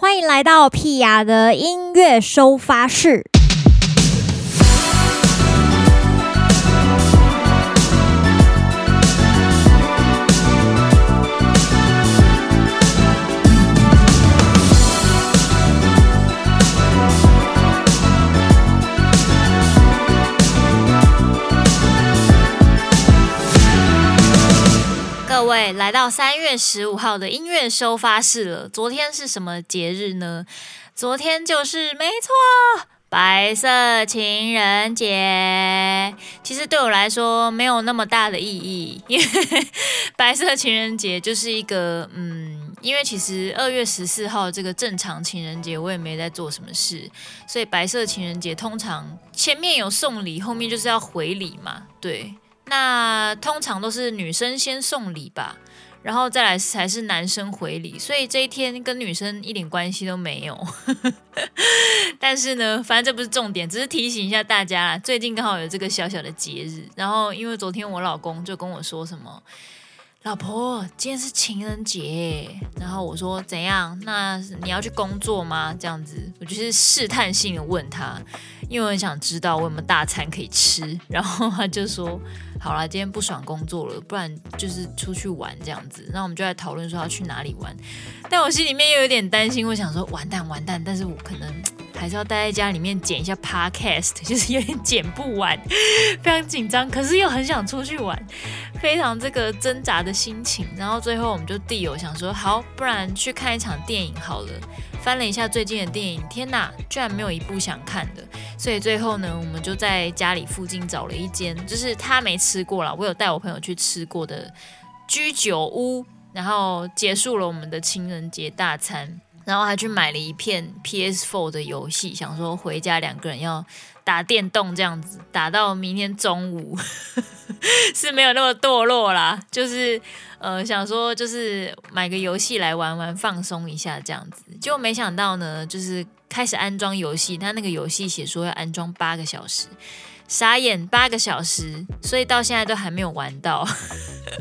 欢迎来到屁雅的音乐收发室。位来到三月十五号的音乐收发室了。昨天是什么节日呢？昨天就是没错，白色情人节。其实对我来说没有那么大的意义，因为白色情人节就是一个嗯，因为其实二月十四号这个正常情人节我也没在做什么事，所以白色情人节通常前面有送礼，后面就是要回礼嘛，对。那通常都是女生先送礼吧，然后再来才是男生回礼，所以这一天跟女生一点关系都没有。但是呢，反正这不是重点，只是提醒一下大家，最近刚好有这个小小的节日。然后因为昨天我老公就跟我说什么，老婆，今天是情人节。然后我说怎样？那你要去工作吗？这样子，我就是试探性的问他，因为我很想知道我有没有大餐可以吃。然后他就说。好啦，今天不爽工作了，不然就是出去玩这样子。那我们就来讨论说要去哪里玩。但我心里面又有点担心，我想说完蛋完蛋，但是我可能还是要待在家里面剪一下 podcast，就是有点剪不完，非常紧张，可是又很想出去玩，非常这个挣扎的心情。然后最后我们就地友想说，好，不然去看一场电影好了。翻了一下最近的电影，天哪，居然没有一部想看的。所以最后呢，我们就在家里附近找了一间，就是他没吃过了，我有带我朋友去吃过的居酒屋，然后结束了我们的情人节大餐，然后还去买了一片 PS4 的游戏，想说回家两个人要打电动这样子，打到明天中午 是没有那么堕落啦，就是呃想说就是买个游戏来玩玩，放松一下这样子，结果没想到呢，就是。开始安装游戏，他那个游戏写说要安装八个小时，傻眼八个小时，所以到现在都还没有玩到，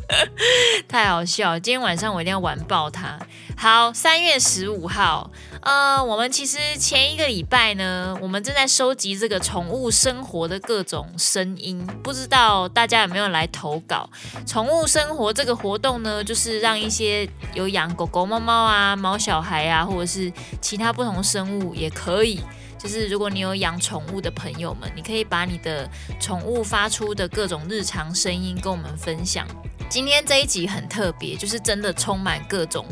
太好笑！今天晚上我一定要玩爆它。好，三月十五号，呃，我们其实前一个礼拜呢，我们正在收集这个宠物生活的各种声音，不知道大家有没有来投稿？宠物生活这个活动呢，就是让一些有养狗狗、猫猫啊、猫小孩啊，或者是其他不同生物也可以。就是如果你有养宠物的朋友们，你可以把你的宠物发出的各种日常声音跟我们分享。今天这一集很特别，就是真的充满各种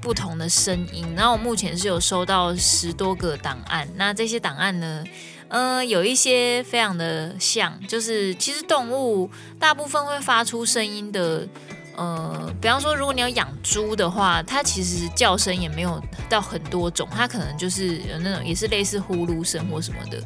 不同的声音。然后我目前是有收到十多个档案，那这些档案呢，呃，有一些非常的像，就是其实动物大部分会发出声音的。呃，比方说，如果你要养猪的话，它其实叫声也没有到很多种，它可能就是有那种也是类似呼噜声或什么的，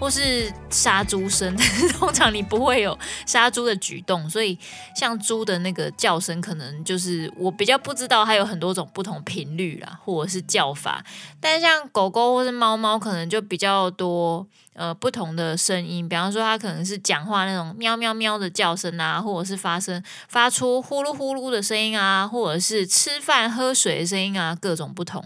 或是杀猪声，但是通常你不会有杀猪的举动，所以像猪的那个叫声，可能就是我比较不知道它有很多种不同频率啦，或者是叫法，但像狗狗或是猫猫，可能就比较多。呃，不同的声音，比方说它可能是讲话那种喵喵喵的叫声啊，或者是发声发出呼噜呼噜的声音啊，或者是吃饭喝水的声音啊，各种不同。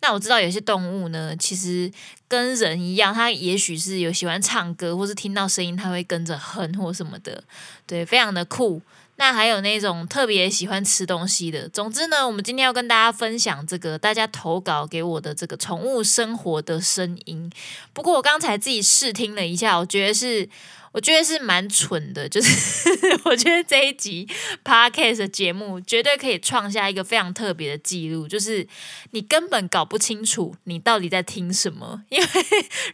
那我知道有些动物呢，其实跟人一样，它也许是有喜欢唱歌，或是听到声音它会跟着哼或什么的，对，非常的酷。那还有那种特别喜欢吃东西的。总之呢，我们今天要跟大家分享这个大家投稿给我的这个宠物生活的声音。不过我刚才自己试听了一下，我觉得是。我觉得是蛮蠢的，就是 我觉得这一集 podcast 的节目绝对可以创下一个非常特别的记录，就是你根本搞不清楚你到底在听什么。因为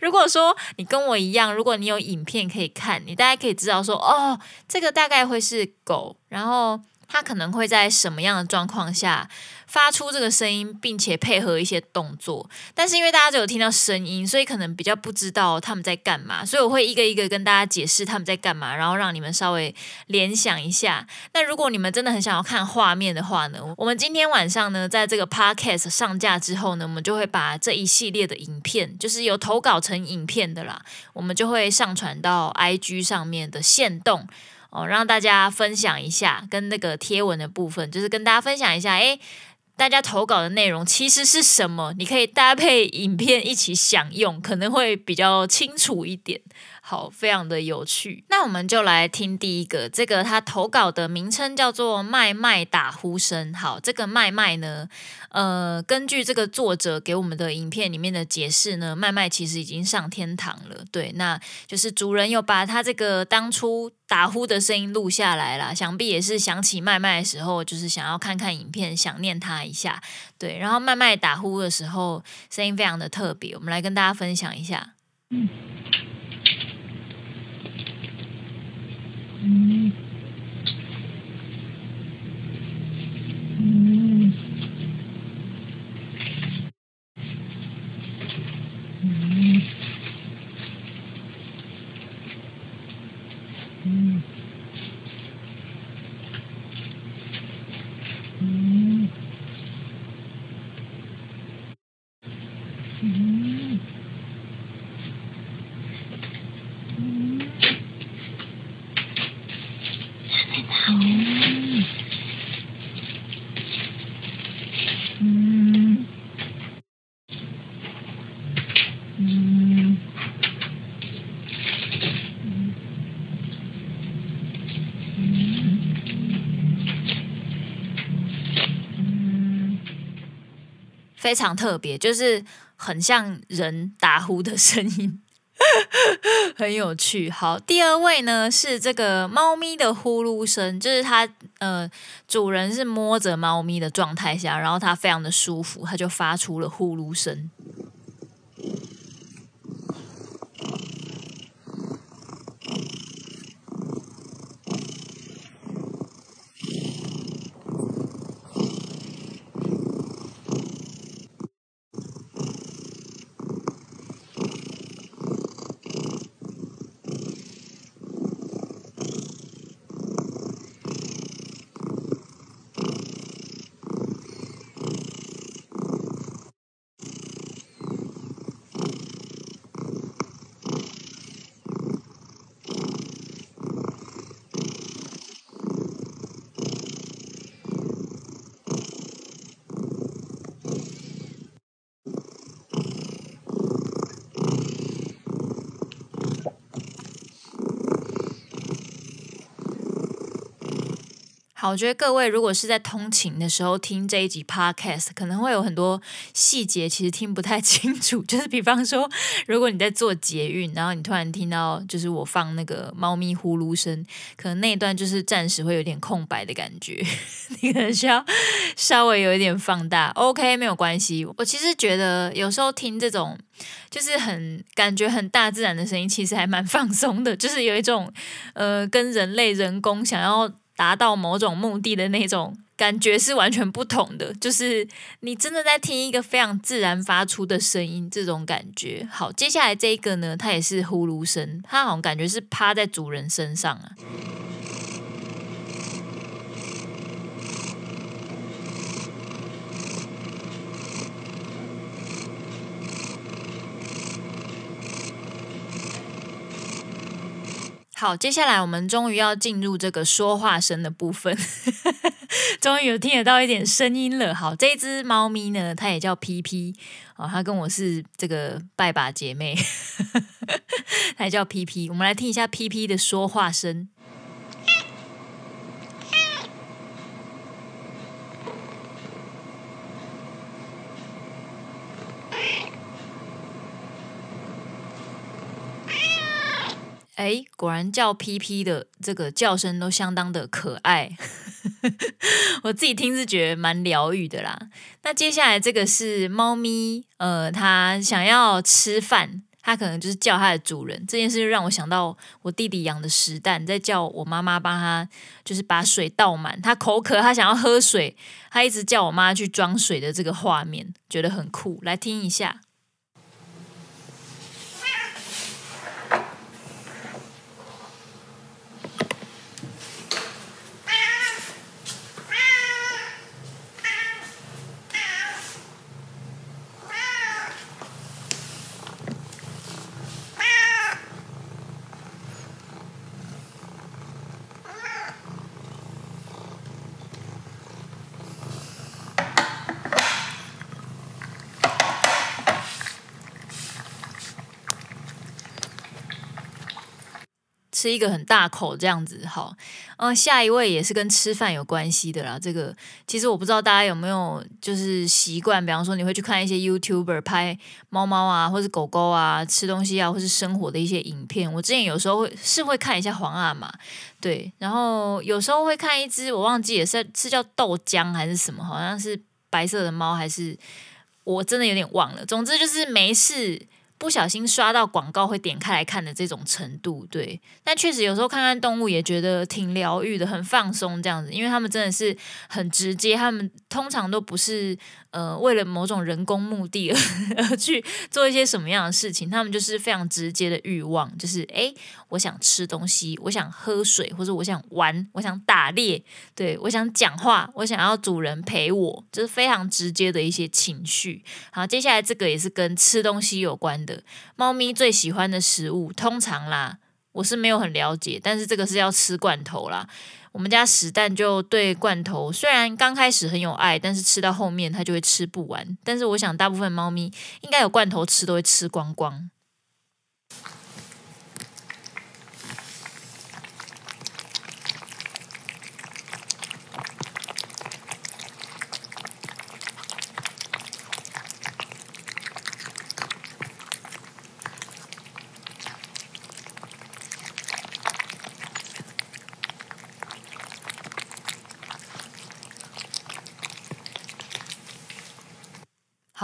如果说你跟我一样，如果你有影片可以看，你大概可以知道说，哦，这个大概会是狗，然后它可能会在什么样的状况下。发出这个声音，并且配合一些动作，但是因为大家只有听到声音，所以可能比较不知道他们在干嘛，所以我会一个一个跟大家解释他们在干嘛，然后让你们稍微联想一下。那如果你们真的很想要看画面的话呢，我们今天晚上呢，在这个 podcast 上架之后呢，我们就会把这一系列的影片，就是有投稿成影片的啦，我们就会上传到 IG 上面的限动哦，让大家分享一下，跟那个贴文的部分，就是跟大家分享一下，诶。大家投稿的内容其实是什么，你可以搭配影片一起享用，可能会比较清楚一点。好，非常的有趣。那我们就来听第一个，这个他投稿的名称叫做“麦麦打呼声”。好，这个麦麦呢，呃，根据这个作者给我们的影片里面的解释呢，麦麦其实已经上天堂了。对，那就是主人有把他这个当初打呼的声音录下来了，想必也是想起麦麦的时候，就是想要看看影片，想念他一下。对，然后麦麦打呼的时候声音非常的特别，我们来跟大家分享一下。嗯。嗯非常特别，就是很像人打呼的声音，很有趣。好，第二位呢是这个猫咪的呼噜声，就是它呃主人是摸着猫咪的状态下，然后它非常的舒服，它就发出了呼噜声。好，我觉得各位如果是在通勤的时候听这一集 podcast，可能会有很多细节其实听不太 清楚。就是比方说，如果你在做捷运，然后你突然听到就是我放那个猫咪呼噜声，可能那一段就是暂时会有点空白的感觉，你可能需要稍微有一点放大。OK，没有关系。我其实觉得有时候听这种就是很感觉很大自然的声音，其实还蛮放松的，就是有一种呃跟人类人工想要。达到某种目的的那种感觉是完全不同的，就是你真的在听一个非常自然发出的声音，这种感觉。好，接下来这一个呢，它也是呼噜声，它好像感觉是趴在主人身上啊。好，接下来我们终于要进入这个说话声的部分，终于有听得到一点声音了。好，这只猫咪呢，它也叫 PP 哦，它跟我是这个拜把姐妹，它也叫 PP。我们来听一下 PP 的说话声。哎，果然叫 PP 的这个叫声都相当的可爱，我自己听是觉得蛮疗愈的啦。那接下来这个是猫咪，呃，它想要吃饭，它可能就是叫它的主人。这件事就让我想到我弟弟养的石蛋，在叫我妈妈帮他，就是把水倒满。它口渴，它想要喝水，它一直叫我妈去装水的这个画面，觉得很酷。来听一下。吃一个很大口这样子。好，嗯、下一位也是跟吃饭有关系的啦。这个其实我不知道大家有没有就是习惯，比方说你会去看一些 YouTuber 拍猫猫啊，或是狗狗啊吃东西啊，或是生活的一些影片。我之前有时候会是会看一下皇阿玛，对，然后有时候会看一只我忘记也是是叫豆浆还是什么，好像是白色的猫还是。我真的有点忘了，总之就是没事。不小心刷到广告会点开来看的这种程度，对，但确实有时候看看动物也觉得挺疗愈的，很放松这样子，因为他们真的是很直接，他们通常都不是呃为了某种人工目的而，去做一些什么样的事情，他们就是非常直接的欲望，就是诶，我想吃东西，我想喝水，或者我想玩，我想打猎，对，我想讲话，我想要主人陪我，就是非常直接的一些情绪。好，接下来这个也是跟吃东西有关的。猫咪最喜欢的食物，通常啦，我是没有很了解，但是这个是要吃罐头啦。我们家屎蛋就对罐头虽然刚开始很有爱，但是吃到后面它就会吃不完。但是我想大部分猫咪应该有罐头吃都会吃光光。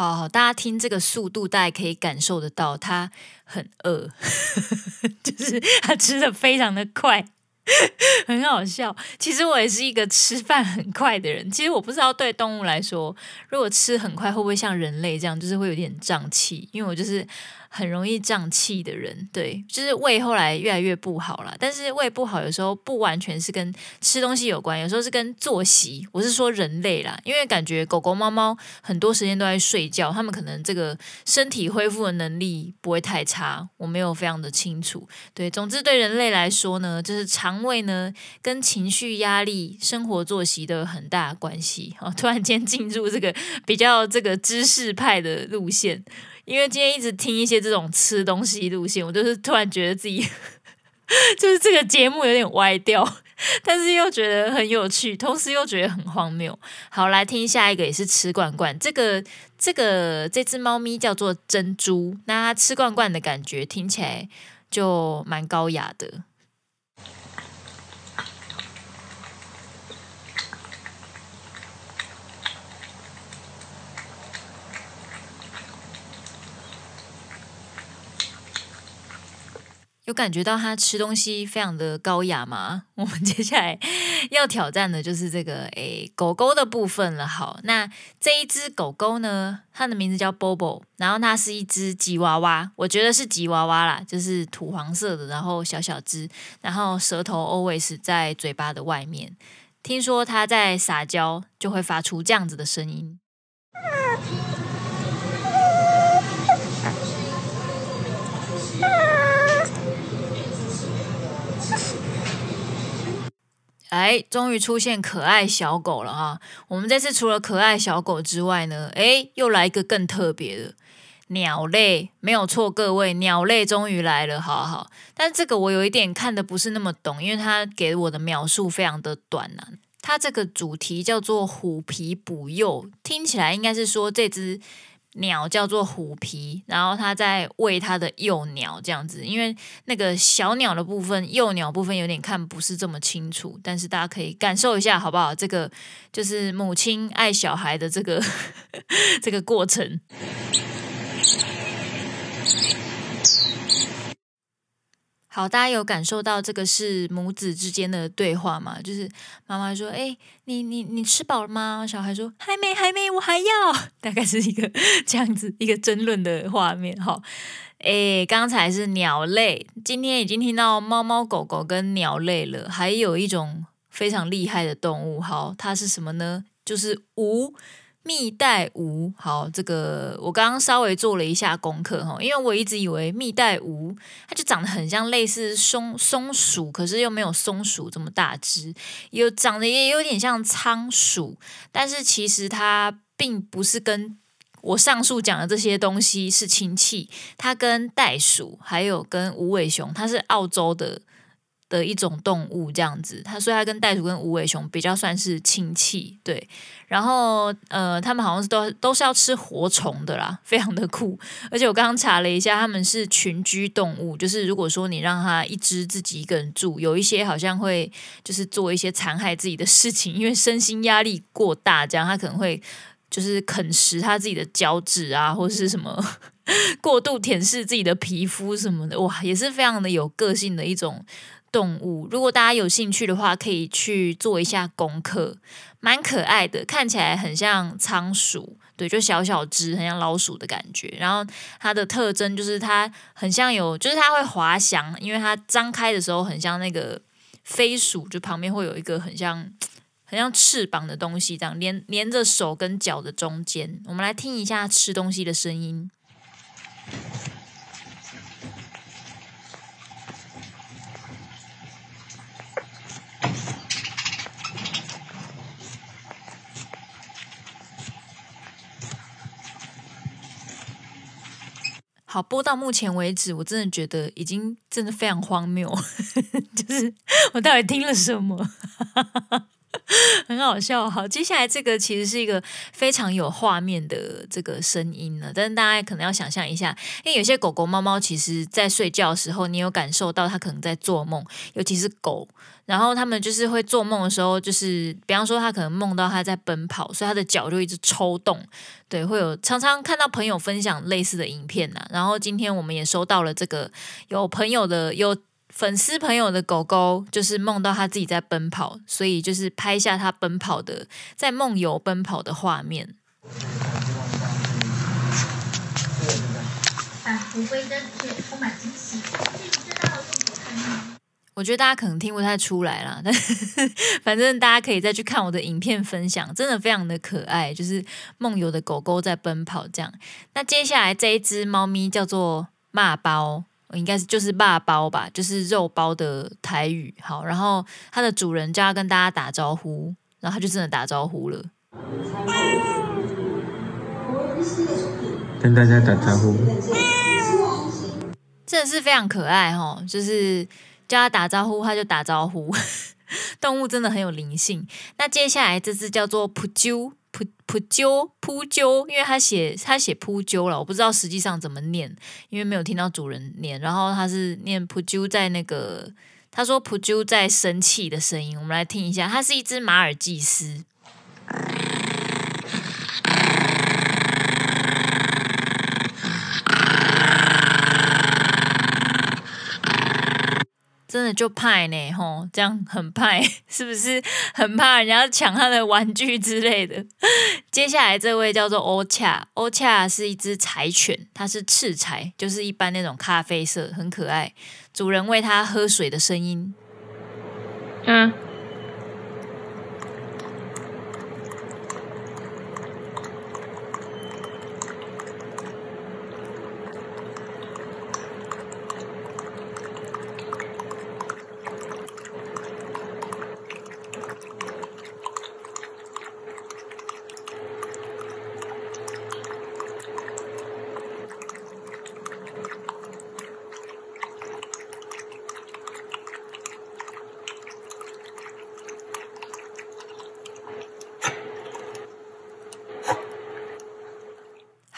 好好，大家听这个速度，大家可以感受得到，他很饿，就是他吃的非常的快，很好笑。其实我也是一个吃饭很快的人。其实我不知道对动物来说，如果吃很快，会不会像人类这样，就是会有点胀气？因为我就是。很容易胀气的人，对，就是胃后来越来越不好了。但是胃不好有时候不完全是跟吃东西有关，有时候是跟作息。我是说人类啦，因为感觉狗狗、猫猫很多时间都在睡觉，它们可能这个身体恢复的能力不会太差。我没有非常的清楚。对，总之对人类来说呢，就是肠胃呢跟情绪、压力、生活作息都有很大关系。哦，突然间进入这个比较这个知识派的路线。因为今天一直听一些这种吃东西路线，我就是突然觉得自己 就是这个节目有点歪掉，但是又觉得很有趣，同时又觉得很荒谬。好，来听下一个也是吃罐罐，这个这个这只猫咪叫做珍珠，那它吃罐罐的感觉听起来就蛮高雅的。有感觉到它吃东西非常的高雅吗？我们接下来要挑战的就是这个诶狗狗的部分了。好，那这一只狗狗呢，它的名字叫 Bobo，然后它是一只吉娃娃，我觉得是吉娃娃啦，就是土黄色的，然后小小只，然后舌头 always 在嘴巴的外面。听说它在撒娇就会发出这样子的声音。哎，终于出现可爱小狗了哈！我们这次除了可爱小狗之外呢，哎，又来一个更特别的鸟类，没有错，各位，鸟类终于来了，好好。但这个我有一点看得不是那么懂，因为它给我的描述非常的短呐。它这个主题叫做虎皮补幼，听起来应该是说这只。鸟叫做虎皮，然后它在喂它的幼鸟这样子，因为那个小鸟的部分、幼鸟部分有点看不是这么清楚，但是大家可以感受一下好不好？这个就是母亲爱小孩的这个 这个过程。好，大家有感受到这个是母子之间的对话吗？就是妈妈说：“哎，你你你吃饱了吗？”小孩说：“还没，还没，我还要。”大概是一个这样子一个争论的画面。好，哎，刚才是鸟类，今天已经听到猫猫狗狗跟鸟类了，还有一种非常厉害的动物。好，它是什么呢？就是无。蜜袋鼯，好，这个我刚刚稍微做了一下功课哈，因为我一直以为蜜袋鼯它就长得很像类似松松鼠，可是又没有松鼠这么大只，有长得也有点像仓鼠，但是其实它并不是跟我上述讲的这些东西是亲戚，它跟袋鼠还有跟无尾熊，它是澳洲的的一种动物，这样子，它所以它跟袋鼠跟无尾熊比较算是亲戚，对。然后呃，他们好像是都都是要吃活虫的啦，非常的酷。而且我刚刚查了一下，他们是群居动物，就是如果说你让它一只自己一个人住，有一些好像会就是做一些残害自己的事情，因为身心压力过大，这样它可能会就是啃食它自己的脚趾啊，或者是什么。过度舔舐自己的皮肤什么的，哇，也是非常的有个性的一种动物。如果大家有兴趣的话，可以去做一下功课，蛮可爱的，看起来很像仓鼠，对，就小小只，很像老鼠的感觉。然后它的特征就是它很像有，就是它会滑翔，因为它张开的时候很像那个飞鼠，就旁边会有一个很像很像翅膀的东西，这样连连着手跟脚的中间。我们来听一下吃东西的声音。好，播到目前为止，我真的觉得已经真的非常荒谬，就是我到底听了什么？很好笑，好，接下来这个其实是一个非常有画面的这个声音呢，但是大家可能要想象一下，因为有些狗狗、猫猫其实在睡觉的时候，你有感受到它可能在做梦，尤其是狗，然后它们就是会做梦的时候，就是比方说它可能梦到它在奔跑，所以它的脚就一直抽动，对，会有常常看到朋友分享类似的影片呐，然后今天我们也收到了这个有朋友的有。粉丝朋友的狗狗就是梦到他自己在奔跑，所以就是拍下他奔跑的，在梦游奔跑的画面。我觉得大家可能听不太出来啦，但反正大家可以再去看我的影片分享，真的非常的可爱，就是梦游的狗狗在奔跑这样。那接下来这一只猫咪叫做骂包。应该是就是霸包吧，就是肉包的台语。好，然后它的主人就要跟大家打招呼，然后它就真的打招呼了。跟大家打招呼，真的是非常可爱齁，就是叫它打招呼，它就打招呼。动物真的很有灵性。那接下来这只叫做普啾。扑扑啾扑啾，因为他写他写扑啾了，我不知道实际上怎么念，因为没有听到主人念。然后他是念扑啾，在那个他说扑啾在生气的声音，我们来听一下。它是一只马尔济斯。真的就派呢，吼，这样很派，是不是很怕人家抢他的玩具之类的？接下来这位叫做欧恰，欧恰是一只柴犬，它是赤柴，就是一般那种咖啡色，很可爱。主人喂它喝水的声音，嗯。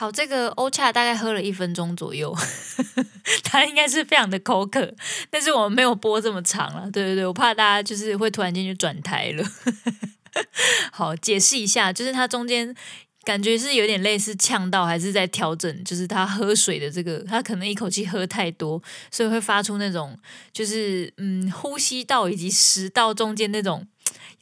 好，这个欧恰大概喝了一分钟左右，他应该是非常的口渴，但是我们没有播这么长了，对对对，我怕大家就是会突然间就转台了。好，解释一下，就是他中间感觉是有点类似呛到，还是在调整，就是他喝水的这个，他可能一口气喝太多，所以会发出那种就是嗯呼吸道以及食道中间那种。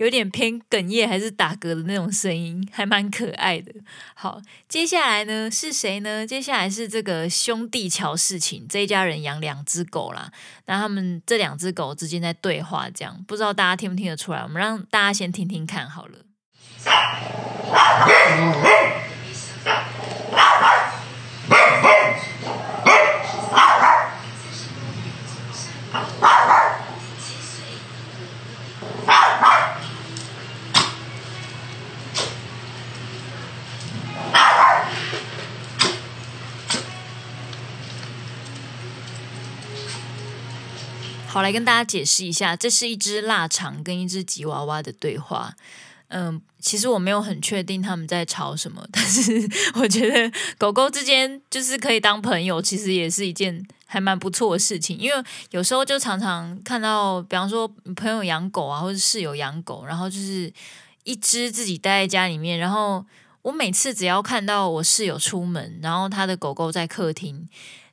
有点偏哽咽还是打嗝的那种声音还蛮可爱的好接下来呢是谁呢接下来是这个兄弟乔事情这一家人养两只狗啦那他们这两只狗之间在对话这样不知道大家听不听得出来我们让大家先听听看好了好，来跟大家解释一下，这是一只腊肠跟一只吉娃娃的对话。嗯，其实我没有很确定他们在吵什么，但是我觉得狗狗之间就是可以当朋友，其实也是一件还蛮不错的事情。因为有时候就常常看到，比方说朋友养狗啊，或者室友养狗，然后就是一只自己待在家里面，然后我每次只要看到我室友出门，然后他的狗狗在客厅。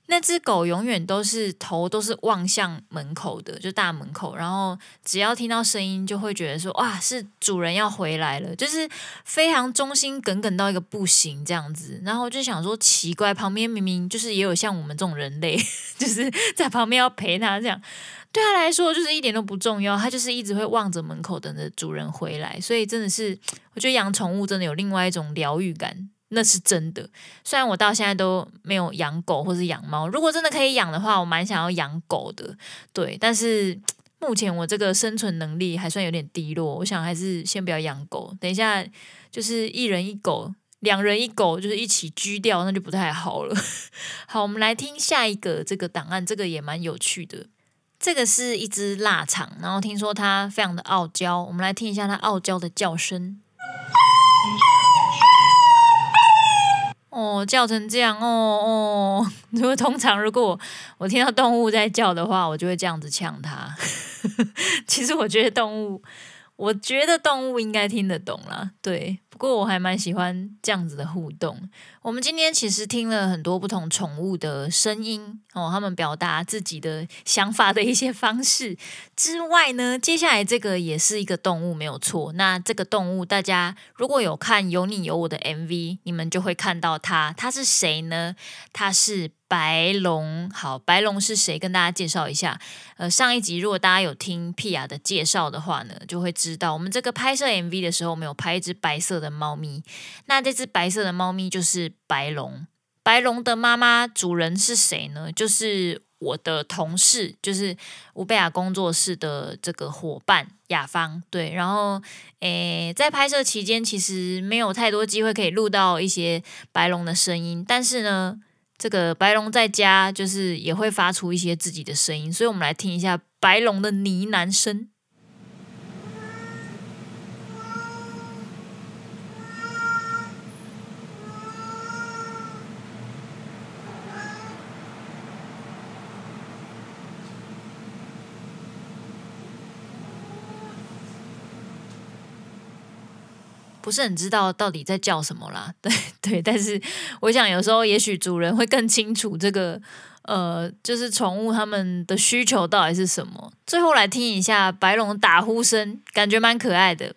那只狗永远都是头都是望向门口的，就大门口，然后只要听到声音，就会觉得说哇，是主人要回来了，就是非常忠心耿耿到一个不行这样子。然后就想说奇怪，旁边明明就是也有像我们这种人类，就是在旁边要陪他这样，对他来说就是一点都不重要，他就是一直会望着门口等着主人回来。所以真的是，我觉得养宠物真的有另外一种疗愈感。那是真的，虽然我到现在都没有养狗或是养猫，如果真的可以养的话，我蛮想要养狗的。对，但是目前我这个生存能力还算有点低落，我想还是先不要养狗。等一下就是一人一狗，两人一狗，就是一起居掉，那就不太好了。好，我们来听下一个这个档案，这个也蛮有趣的。这个是一只腊肠，然后听说它非常的傲娇，我们来听一下它傲娇的叫声。哦，叫成这样哦哦！如果通常如果我，我听到动物在叫的话，我就会这样子呛它。其实我觉得动物，我觉得动物应该听得懂啦，对。不过我还蛮喜欢这样子的互动。我们今天其实听了很多不同宠物的声音哦，他们表达自己的想法的一些方式之外呢，接下来这个也是一个动物没有错。那这个动物大家如果有看有你有我的 MV，你们就会看到它。它是谁呢？它是。白龙，好，白龙是谁？跟大家介绍一下。呃，上一集如果大家有听 Pia 的介绍的话呢，就会知道我们这个拍摄 MV 的时候，我们有拍一只白色的猫咪。那这只白色的猫咪就是白龙。白龙的妈妈主人是谁呢？就是我的同事，就是吴贝雅工作室的这个伙伴雅芳。对，然后诶，在拍摄期间其实没有太多机会可以录到一些白龙的声音，但是呢。这个白龙在家就是也会发出一些自己的声音，所以我们来听一下白龙的呢喃声。不是很知道到底在叫什么啦，对对，但是我想有时候也许主人会更清楚这个，呃，就是宠物它们的需求到底是什么。最后来听一下白龙打呼声，感觉蛮可爱的。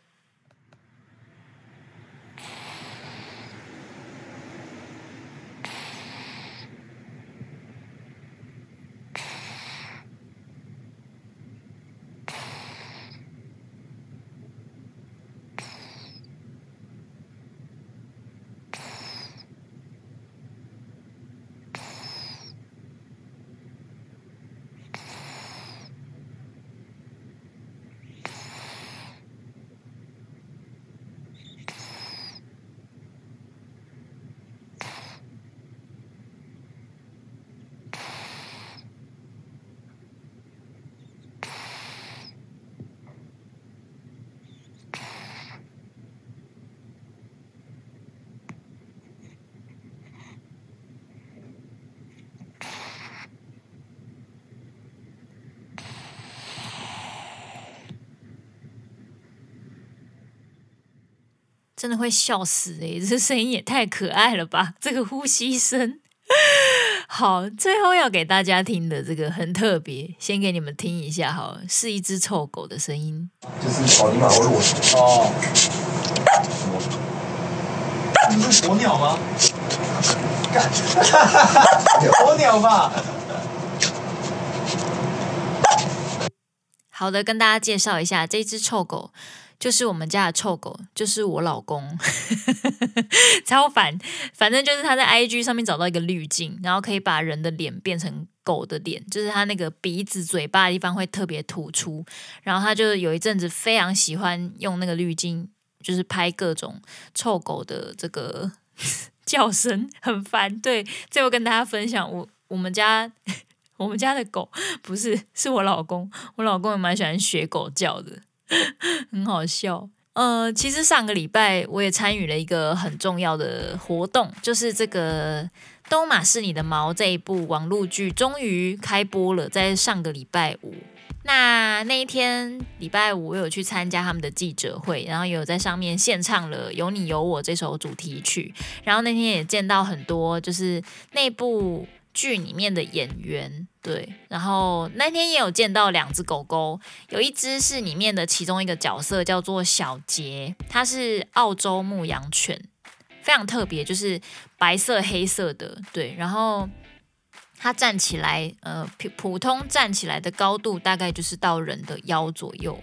真的会笑死诶，这声音也太可爱了吧！这个呼吸声，好，最后要给大家听的这个很特别，先给你们听一下，好，是一只臭狗的声音。就是草泥马，我是我哦。你是鸵鸟吗？鸵鸟吧。好的，跟大家介绍一下这只臭狗。就是我们家的臭狗，就是我老公，超烦。反正就是他在 IG 上面找到一个滤镜，然后可以把人的脸变成狗的脸，就是他那个鼻子、嘴巴的地方会特别突出。然后他就有一阵子非常喜欢用那个滤镜，就是拍各种臭狗的这个 叫声，很烦。对，最后跟大家分享，我我们家。我们家的狗不是，是我老公，我老公也蛮喜欢学狗叫的，很好笑。呃，其实上个礼拜我也参与了一个很重要的活动，就是这个《东马是你的毛》这一部网络剧终于开播了，在上个礼拜五。那那一天礼拜五，我有去参加他们的记者会，然后也有在上面献唱了《有你有我》这首主题曲。然后那天也见到很多就是那部剧里面的演员，对。然后那天也有见到两只狗狗，有一只是里面的其中一个角色，叫做小杰，它是澳洲牧羊犬，非常特别，就是白色黑色的，对。然后。他站起来，呃，普普通站起来的高度大概就是到人的腰左右，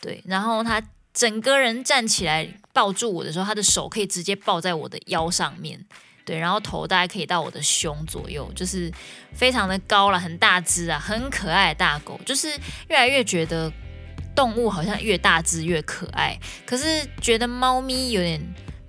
对。然后他整个人站起来抱住我的时候，他的手可以直接抱在我的腰上面，对。然后头大概可以到我的胸左右，就是非常的高了，很大只啊，很可爱的大狗。就是越来越觉得动物好像越大只越可爱，可是觉得猫咪有点。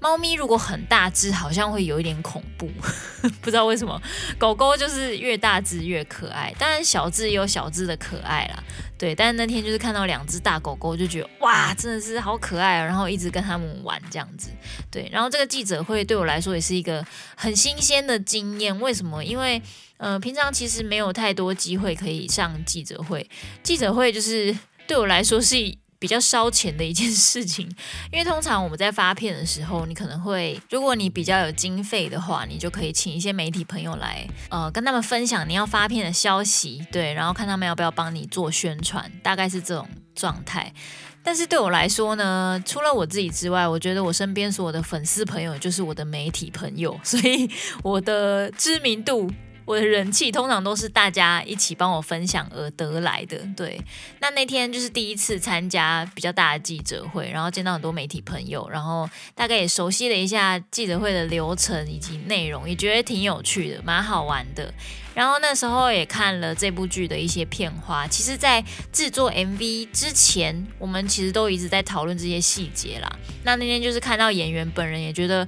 猫咪如果很大只，好像会有一点恐怖，不知道为什么。狗狗就是越大只越可爱，当然小只也有小只的可爱啦。对，但是那天就是看到两只大狗狗，就觉得哇，真的是好可爱啊，然后一直跟他们玩这样子。对，然后这个记者会对我来说也是一个很新鲜的经验。为什么？因为呃，平常其实没有太多机会可以上记者会，记者会就是对我来说是。比较烧钱的一件事情，因为通常我们在发片的时候，你可能会，如果你比较有经费的话，你就可以请一些媒体朋友来，呃，跟他们分享你要发片的消息，对，然后看他们要不要帮你做宣传，大概是这种状态。但是对我来说呢，除了我自己之外，我觉得我身边所有的粉丝朋友就是我的媒体朋友，所以我的知名度。我的人气通常都是大家一起帮我分享而得来的，对。那那天就是第一次参加比较大的记者会，然后见到很多媒体朋友，然后大概也熟悉了一下记者会的流程以及内容，也觉得挺有趣的，蛮好玩的。然后那时候也看了这部剧的一些片花。其实，在制作 MV 之前，我们其实都一直在讨论这些细节啦。那那天就是看到演员本人，也觉得。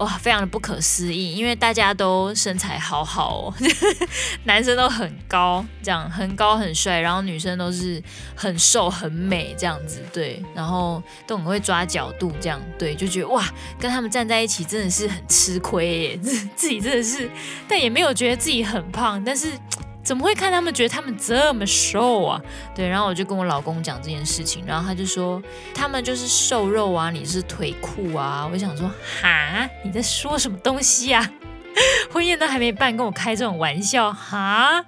哇，非常的不可思议，因为大家都身材好好哦，男生都很高，这样很高很帅，然后女生都是很瘦很美这样子，对，然后都很会抓角度，这样对，就觉得哇，跟他们站在一起真的是很吃亏耶，自己真的是，但也没有觉得自己很胖，但是。怎么会看他们觉得他们这么瘦啊？对，然后我就跟我老公讲这件事情，然后他就说他们就是瘦肉啊，你是腿裤啊。我想说哈，你在说什么东西啊？婚宴都还没办，跟我开这种玩笑哈？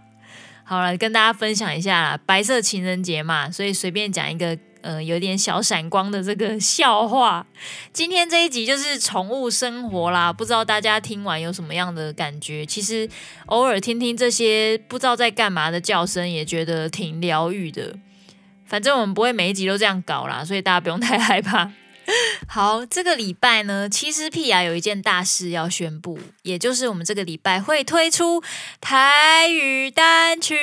好了，跟大家分享一下，白色情人节嘛，所以随便讲一个。呃，有点小闪光的这个笑话。今天这一集就是宠物生活啦，不知道大家听完有什么样的感觉？其实偶尔听听这些不知道在干嘛的叫声，也觉得挺疗愈的。反正我们不会每一集都这样搞啦，所以大家不用太害怕。好，这个礼拜呢，其实屁雅有一件大事要宣布，也就是我们这个礼拜会推出台语单曲，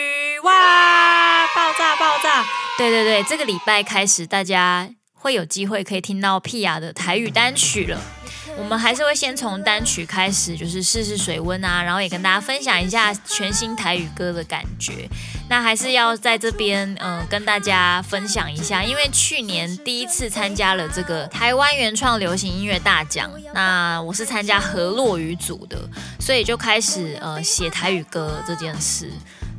哇，爆炸爆炸！对对对，这个礼拜开始，大家会有机会可以听到屁雅的台语单曲了。我们还是会先从单曲开始，就是试试水温啊，然后也跟大家分享一下全新台语歌的感觉。那还是要在这边，嗯、跟大家分享一下，因为去年第一次参加了这个台湾原创流行音乐大奖，那我是参加河洛语组的，所以就开始呃写台语歌这件事。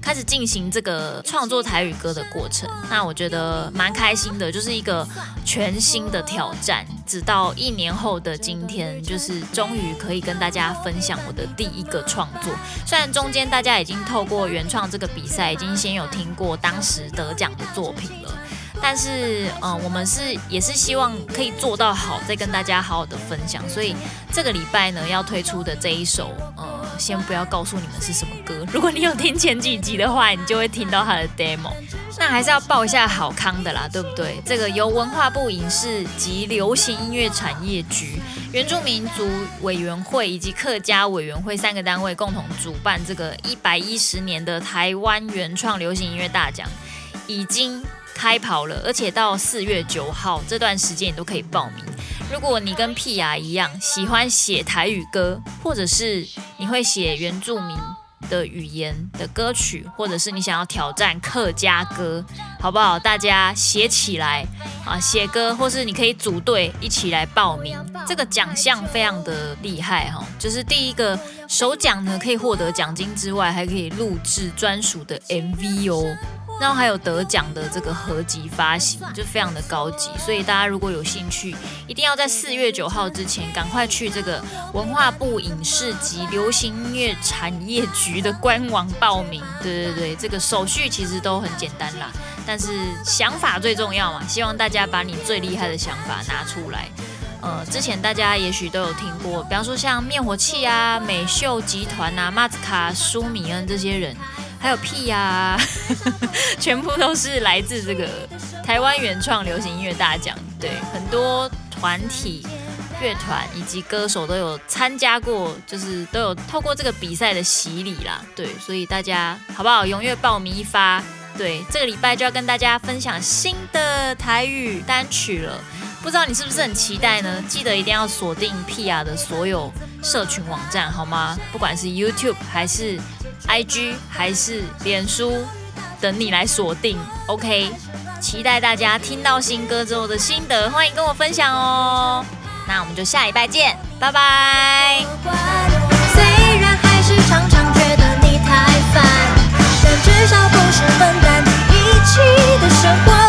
开始进行这个创作台语歌的过程，那我觉得蛮开心的，就是一个全新的挑战。直到一年后的今天，就是终于可以跟大家分享我的第一个创作。虽然中间大家已经透过原创这个比赛，已经先有听过当时得奖的作品了。但是，嗯、我们是也是希望可以做到好，再跟大家好好的分享。所以这个礼拜呢，要推出的这一首，呃，先不要告诉你们是什么歌。如果你有听前几集的话，你就会听到它的 demo。那还是要报一下好康的啦，对不对？这个由文化部影视及流行音乐产业局、原住民族委员会以及客家委员会三个单位共同主办这个一百一十年的台湾原创流行音乐大奖，已经。开跑了，而且到四月九号这段时间你都可以报名。如果你跟屁雅一样喜欢写台语歌，或者是你会写原住民的语言的歌曲，或者是你想要挑战客家歌，好不好？大家写起来啊，写歌，或是你可以组队一起来报名。这个奖项非常的厉害哈，就是第一个首奖呢，可以获得奖金之外，还可以录制专属的 MV 哦。然后还有得奖的这个合集发行，就非常的高级，所以大家如果有兴趣，一定要在四月九号之前赶快去这个文化部影视及流行音乐产业局的官网报名。对对对，这个手续其实都很简单啦，但是想法最重要嘛，希望大家把你最厉害的想法拿出来。呃，之前大家也许都有听过，比方说像灭火器啊、美秀集团啊、马子卡、舒米恩这些人。还有屁呀、全部都是来自这个台湾原创流行音乐大奖。对，很多团体、乐团以及歌手都有参加过，就是都有透过这个比赛的洗礼啦。对，所以大家好不好？踊跃报名一发。对，这个礼拜就要跟大家分享新的台语单曲了。不知道你是不是很期待呢？记得一定要锁定屁呀的所有社群网站，好吗？不管是 YouTube 还是 IG 还是脸书，等你来锁定。OK，期待大家听到新歌之后的心得，欢迎跟我分享哦。那我们就下一拜见，拜拜。虽然还是常常觉得你太烦，但至少不是分担你一起的生活。